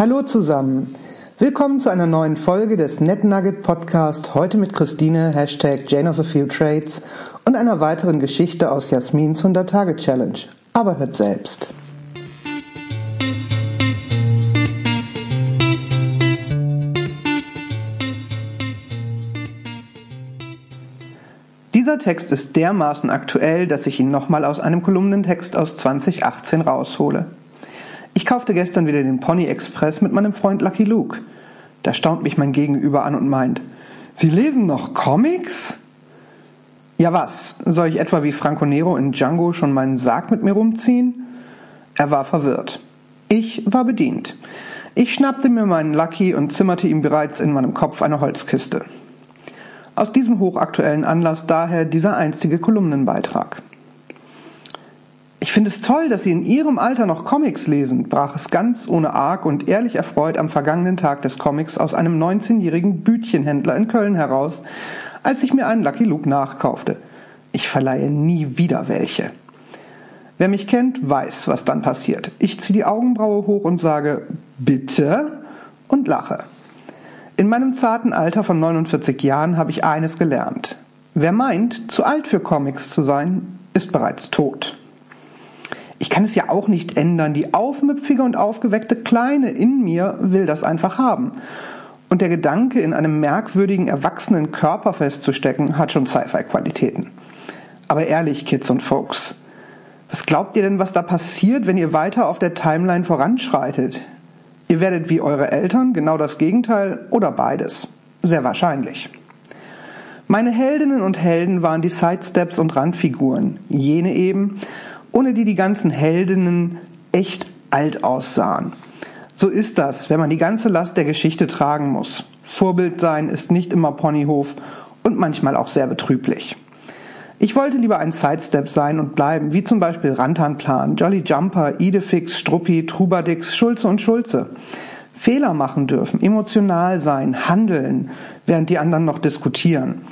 Hallo zusammen. Willkommen zu einer neuen Folge des NetNugget Podcast. Heute mit Christine, Hashtag Jane of a Few Trades und einer weiteren Geschichte aus Jasmins 100-Tage-Challenge. Aber hört selbst. Dieser Text ist dermaßen aktuell, dass ich ihn nochmal aus einem Kolumnentext aus 2018 raushole. Ich kaufte gestern wieder den Pony Express mit meinem Freund Lucky Luke. Da staunt mich mein Gegenüber an und meint, Sie lesen noch Comics? Ja was, soll ich etwa wie Franco Nero in Django schon meinen Sarg mit mir rumziehen? Er war verwirrt. Ich war bedient. Ich schnappte mir meinen Lucky und zimmerte ihm bereits in meinem Kopf eine Holzkiste. Aus diesem hochaktuellen Anlass daher dieser einstige Kolumnenbeitrag. Ich finde es toll, dass Sie in Ihrem Alter noch Comics lesen, brach es ganz ohne Arg und ehrlich erfreut am vergangenen Tag des Comics aus einem 19-jährigen Bütchenhändler in Köln heraus, als ich mir einen Lucky Luke nachkaufte. Ich verleihe nie wieder welche. Wer mich kennt, weiß, was dann passiert. Ich ziehe die Augenbraue hoch und sage, bitte? und lache. In meinem zarten Alter von 49 Jahren habe ich eines gelernt. Wer meint, zu alt für Comics zu sein, ist bereits tot. Ich kann es ja auch nicht ändern. Die aufmüpfige und aufgeweckte Kleine in mir will das einfach haben. Und der Gedanke, in einem merkwürdigen, erwachsenen Körper festzustecken, hat schon Sci-Fi-Qualitäten. Aber ehrlich, Kids und Folks, was glaubt ihr denn, was da passiert, wenn ihr weiter auf der Timeline voranschreitet? Ihr werdet wie eure Eltern genau das Gegenteil oder beides. Sehr wahrscheinlich. Meine Heldinnen und Helden waren die Sidesteps und Randfiguren, jene eben, ohne die die ganzen Heldinnen echt alt aussahen. So ist das, wenn man die ganze Last der Geschichte tragen muss. Vorbild sein ist nicht immer Ponyhof und manchmal auch sehr betrüblich. Ich wollte lieber ein Sidestep sein und bleiben, wie zum Beispiel Rantanplan, Jolly Jumper, Idefix, Struppi, Trubadix, Schulze und Schulze. Fehler machen dürfen, emotional sein, handeln, während die anderen noch diskutieren.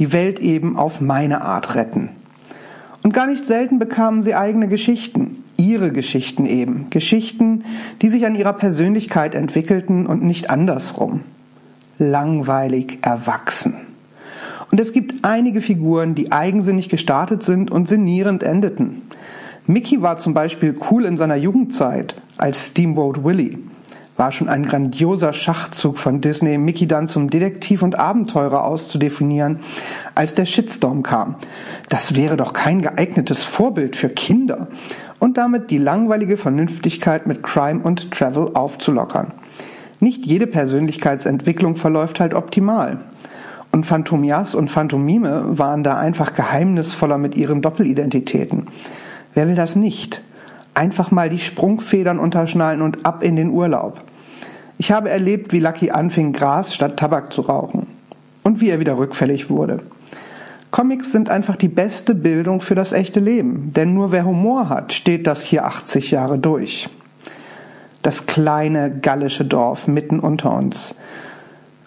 Die Welt eben auf meine Art retten. Und gar nicht selten bekamen sie eigene Geschichten, ihre Geschichten eben, Geschichten, die sich an ihrer Persönlichkeit entwickelten und nicht andersrum. Langweilig erwachsen. Und es gibt einige Figuren, die eigensinnig gestartet sind und sinnierend endeten. Mickey war zum Beispiel cool in seiner Jugendzeit als Steamboat Willie. War schon ein grandioser Schachzug von Disney, Mickey dann zum Detektiv und Abenteurer auszudefinieren, als der Shitstorm kam. Das wäre doch kein geeignetes Vorbild für Kinder. Und damit die langweilige Vernünftigkeit mit Crime und Travel aufzulockern. Nicht jede Persönlichkeitsentwicklung verläuft halt optimal. Und Phantomias und Phantomime waren da einfach geheimnisvoller mit ihren Doppelidentitäten. Wer will das nicht? Einfach mal die Sprungfedern unterschnallen und ab in den Urlaub. Ich habe erlebt, wie Lucky anfing, Gras statt Tabak zu rauchen. Und wie er wieder rückfällig wurde. Comics sind einfach die beste Bildung für das echte Leben. Denn nur wer Humor hat, steht das hier 80 Jahre durch. Das kleine gallische Dorf mitten unter uns.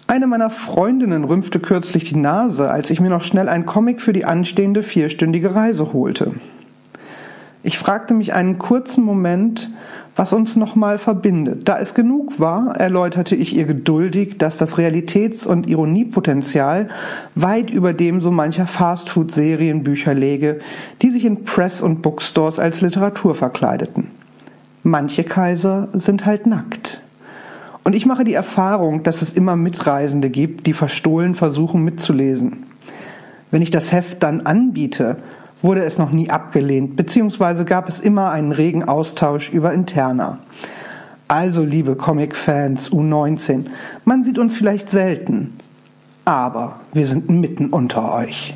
Eine meiner Freundinnen rümpfte kürzlich die Nase, als ich mir noch schnell ein Comic für die anstehende vierstündige Reise holte. Ich fragte mich einen kurzen Moment, was uns nochmal verbindet. Da es genug war, erläuterte ich ihr geduldig, dass das Realitäts- und Ironiepotenzial weit über dem so mancher Fastfood-Serienbücher läge, die sich in Press- und Bookstores als Literatur verkleideten. Manche Kaiser sind halt nackt. Und ich mache die Erfahrung, dass es immer Mitreisende gibt, die verstohlen versuchen mitzulesen. Wenn ich das Heft dann anbiete, wurde es noch nie abgelehnt, beziehungsweise gab es immer einen regen Austausch über Interna. Also, liebe Comic-Fans U19, man sieht uns vielleicht selten, aber wir sind mitten unter euch.